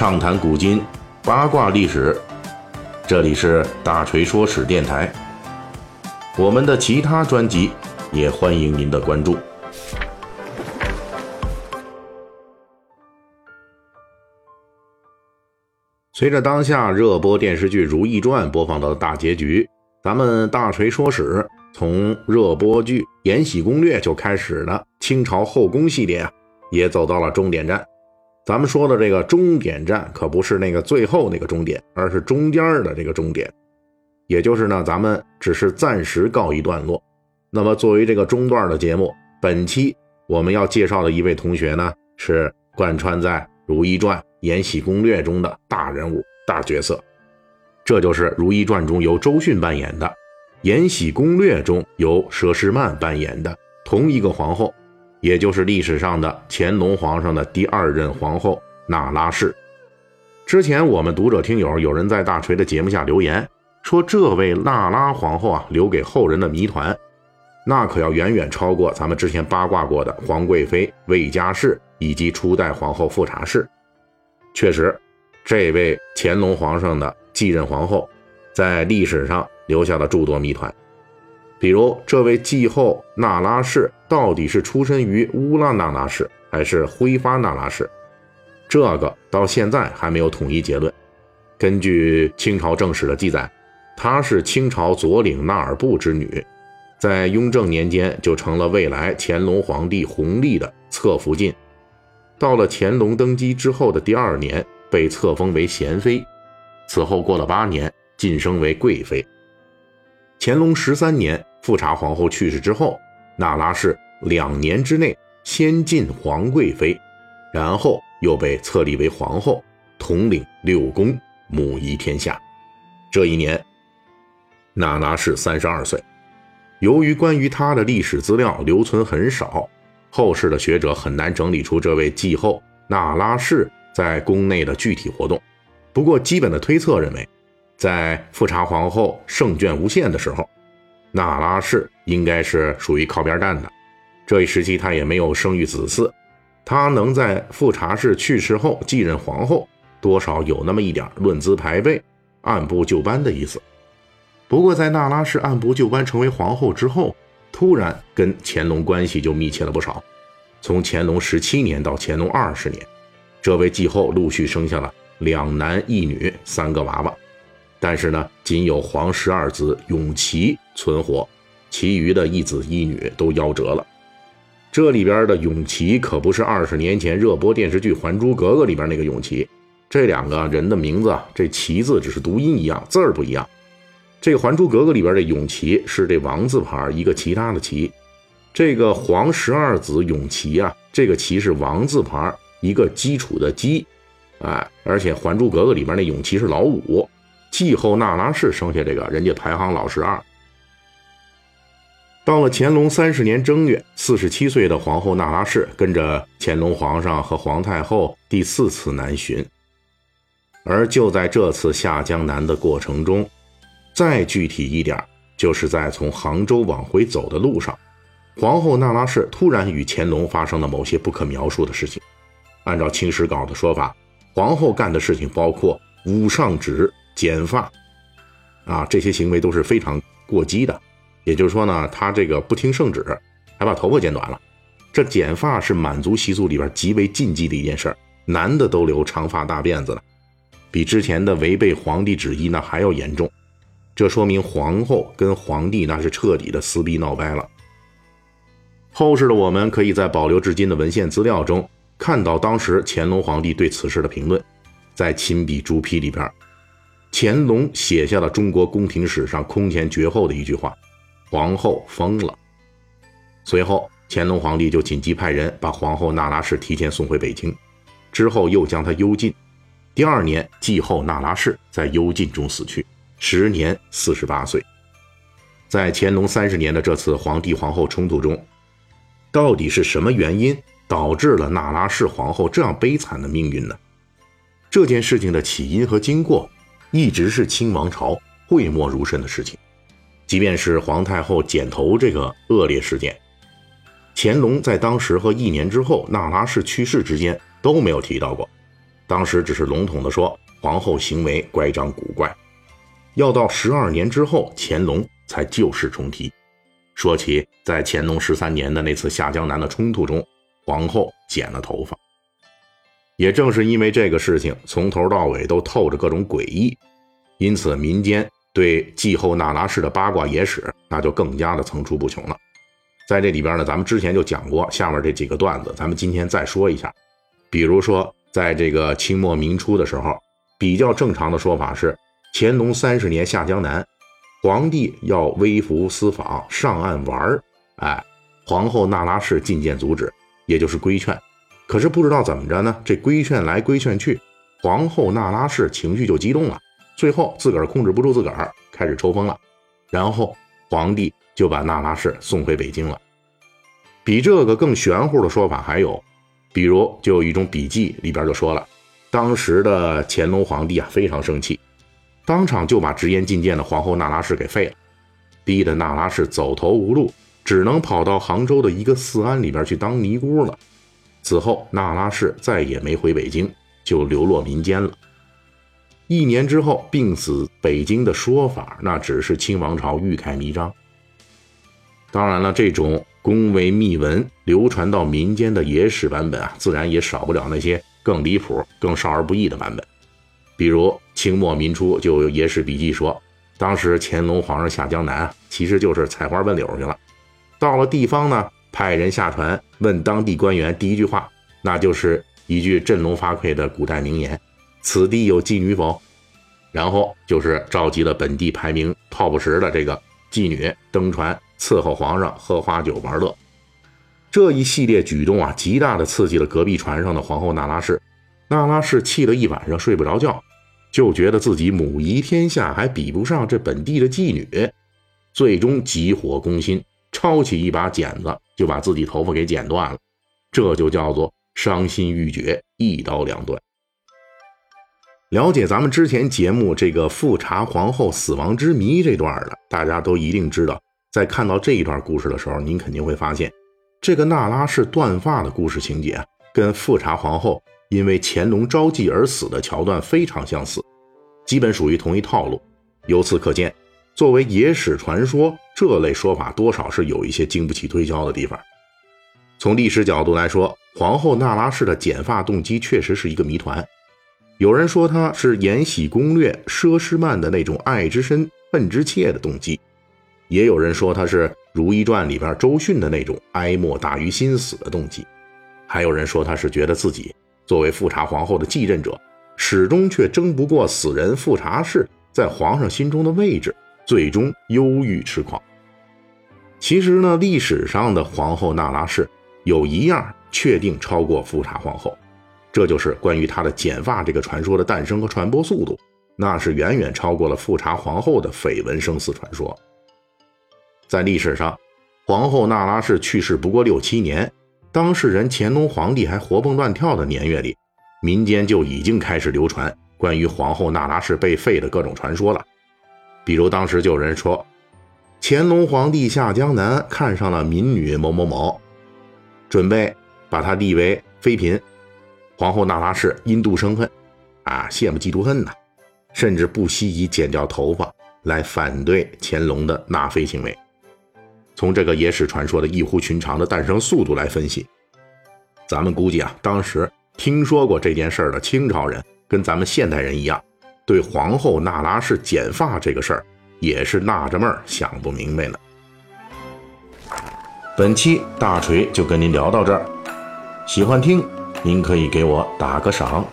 畅谈古今，八卦历史。这里是大锤说史电台。我们的其他专辑也欢迎您的关注。随着当下热播电视剧《如懿传》播放到大结局，咱们大锤说史从热播剧《延禧攻略》就开始的清朝后宫系列啊，也走到了终点站。咱们说的这个终点站可不是那个最后那个终点，而是中间的这个终点，也就是呢，咱们只是暂时告一段落。那么作为这个中段的节目，本期我们要介绍的一位同学呢，是贯穿在《如懿传》《延禧攻略》中的大人物、大角色，这就是《如懿传》中由周迅扮演的，《延禧攻略》中由佘诗曼扮演的同一个皇后。也就是历史上的乾隆皇上的第二任皇后那拉氏。之前我们读者听友有人在大锤的节目下留言说，这位那拉皇后啊，留给后人的谜团，那可要远远超过咱们之前八卦过的皇贵妃魏佳氏以及初代皇后富察氏。确实，这位乾隆皇上的继任皇后，在历史上留下了诸多谜团。比如，这位继后那拉氏到底是出身于乌拉那拉氏还是辉发那拉氏？这个到现在还没有统一结论。根据清朝正史的记载，她是清朝左领那尔部之女，在雍正年间就成了未来乾隆皇帝弘历的侧福晋。到了乾隆登基之后的第二年，被册封为贤妃，此后过了八年，晋升为贵妃。乾隆十三年。富察皇后去世之后，那拉氏两年之内先晋皇贵妃，然后又被册立为皇后，统领六宫，母仪天下。这一年，那拉氏三十二岁。由于关于她的历史资料留存很少，后世的学者很难整理出这位继后那拉氏在宫内的具体活动。不过，基本的推测认为，在富察皇后圣眷无限的时候。那拉氏应该是属于靠边站的，这一时期她也没有生育子嗣，她能在富察氏去世后继任皇后，多少有那么一点论资排辈、按部就班的意思。不过，在那拉氏按部就班成为皇后之后，突然跟乾隆关系就密切了不少。从乾隆十七年到乾隆二十年，这位继后陆续生下了两男一女三个娃娃。但是呢，仅有皇十二子永琪存活，其余的一子一女都夭折了。这里边的永琪可不是二十年前热播电视剧《还珠格格》里边那个永琪，这两个人的名字，这“琪”字只是读音一样，字儿不一样。这个《还珠格格》里边的永琪是这王字旁一个其他的“琪”，这个皇十二子永琪啊，这个“琪”是王字旁一个基础的“基”，哎，而且《还珠格格》里边那永琪是老五。继后那拉氏生下这个人家排行老十二。到了乾隆三十年正月，四十七岁的皇后那拉氏跟着乾隆皇上和皇太后第四次南巡。而就在这次下江南的过程中，再具体一点，就是在从杭州往回走的路上，皇后那拉氏突然与乾隆发生了某些不可描述的事情。按照《清史稿》的说法，皇后干的事情包括捂上指。剪发，啊，这些行为都是非常过激的。也就是说呢，他这个不听圣旨，还把头发剪短了。这剪发是满族习俗里边极为禁忌的一件事儿，男的都留长发大辫子了，比之前的违背皇帝旨意那还要严重。这说明皇后跟皇帝那是彻底的撕逼闹掰了。后世的我们可以在保留至今的文献资料中看到当时乾隆皇帝对此事的评论，在亲笔朱批里边。乾隆写下了中国宫廷史上空前绝后的一句话：“皇后疯了。”随后，乾隆皇帝就紧急派人把皇后那拉氏提前送回北京，之后又将她幽禁。第二年，继后那拉氏在幽禁中死去，时年四十八岁。在乾隆三十年的这次皇帝皇后冲突中，到底是什么原因导致了那拉氏皇后这样悲惨的命运呢？这件事情的起因和经过。一直是清王朝讳莫如深的事情，即便是皇太后剪头这个恶劣事件，乾隆在当时和一年之后那拉氏去世之间都没有提到过。当时只是笼统的说皇后行为乖张古怪。要到十二年之后，乾隆才旧事重提，说起在乾隆十三年的那次下江南的冲突中，皇后剪了头发。也正是因为这个事情从头到尾都透着各种诡异，因此民间对继后那拉氏的八卦野史那就更加的层出不穷了。在这里边呢，咱们之前就讲过下面这几个段子，咱们今天再说一下。比如说，在这个清末明初的时候，比较正常的说法是，乾隆三十年下江南，皇帝要微服私访上岸玩儿，哎，皇后那拉氏进谏阻止，也就是规劝。可是不知道怎么着呢，这规劝来规劝去，皇后那拉氏情绪就激动了，最后自个儿控制不住自个儿，开始抽风了，然后皇帝就把那拉氏送回北京了。比这个更玄乎的说法还有，比如就有一种笔记里边就说了，当时的乾隆皇帝啊非常生气，当场就把直言进谏的皇后那拉氏给废了，逼得那拉氏走投无路，只能跑到杭州的一个寺庵里边去当尼姑了。此后，那拉氏再也没回北京，就流落民间了。一年之后病死北京的说法，那只是清王朝欲盖弥彰。当然了，这种宫闱秘闻流传到民间的野史版本啊，自然也少不了那些更离谱、更少儿不宜的版本。比如清末民初就有野史笔记说，当时乾隆皇上下江南啊，其实就是采花问柳去了。到了地方呢。派人下船问当地官员，第一句话那就是一句振聋发聩的古代名言：“此地有妓女否？”然后就是召集了本地排名 top 十的这个妓女登船伺候皇上喝花酒玩乐。这一系列举动啊，极大的刺激了隔壁船上的皇后那拉氏。那拉氏气了一晚上睡不着觉，就觉得自己母仪天下，还比不上这本地的妓女，最终急火攻心。抄起一把剪子，就把自己头发给剪断了，这就叫做伤心欲绝，一刀两断。了解咱们之前节目这个富察皇后死亡之谜这段的，大家都一定知道。在看到这一段故事的时候，您肯定会发现，这个那拉氏断发的故事情节，跟富察皇后因为乾隆招妓而死的桥段非常相似，基本属于同一套路。由此可见。作为野史传说，这类说法多少是有一些经不起推敲的地方。从历史角度来说，皇后那拉氏的剪发动机确实是一个谜团。有人说她是《延禧攻略》佘诗曼的那种爱之深、恨之切的动机，也有人说她是《如懿传》里边周迅的那种哀莫大于心死的动机，还有人说她是觉得自己作为富察皇后的继任者，始终却争不过死人富察氏在皇上心中的位置。最终忧郁痴狂。其实呢，历史上的皇后那拉氏有一样确定超过富察皇后，这就是关于她的剪发这个传说的诞生和传播速度，那是远远超过了富察皇后的绯闻生死传说。在历史上，皇后那拉氏去世不过六七年，当事人乾隆皇帝还活蹦乱跳的年月里，民间就已经开始流传关于皇后那拉氏被废的各种传说了。比如当时就有人说，乾隆皇帝下江南看上了民女某某某，准备把她立为妃嫔。皇后那拉氏因妒生恨，啊，羡慕嫉妒恨呐，甚至不惜以剪掉头发来反对乾隆的纳妃行为。从这个野史传说的异乎寻常的诞生速度来分析，咱们估计啊，当时听说过这件事儿的清朝人跟咱们现代人一样。对皇后那拉氏剪发这个事儿，也是纳着闷儿想不明白呢。本期大锤就跟您聊到这儿，喜欢听您可以给我打个赏。